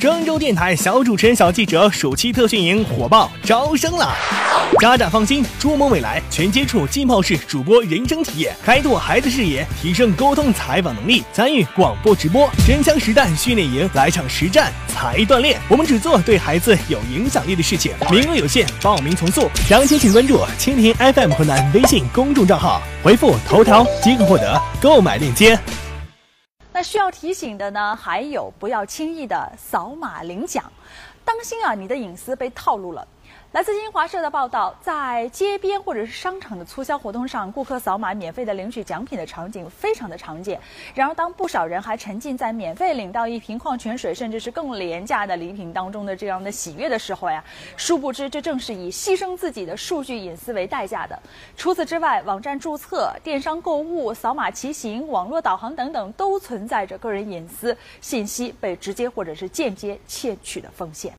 郑州电台小主持人、小记者暑期特训营火爆招生了！家长放心，筑梦未来，全接触浸泡式主播人生体验，开拓孩子视野，提升沟通采访能力，参与广播直播，真枪实弹训练营，来场实战才锻炼。我们只做对孩子有影响力的事情，名额有限，报名从速。详情请关注蜻蜓 FM 河南微信公众账号，回复头条即可获得购买链接。那需要提醒的呢，还有不要轻易的扫码领奖，当心啊，你的隐私被套路了。来自新华社的报道，在街边或者是商场的促销活动上，顾客扫码免费的领取奖品的场景非常的常见。然而，当不少人还沉浸在免费领到一瓶矿泉水，甚至是更廉价的礼品当中的这样的喜悦的时候呀，殊不知这正是以牺牲自己的数据隐私为代价的。除此之外，网站注册、电商购物、扫码骑行、网络导航等等，都存在着个人隐私信息被直接或者是间接窃取的风险。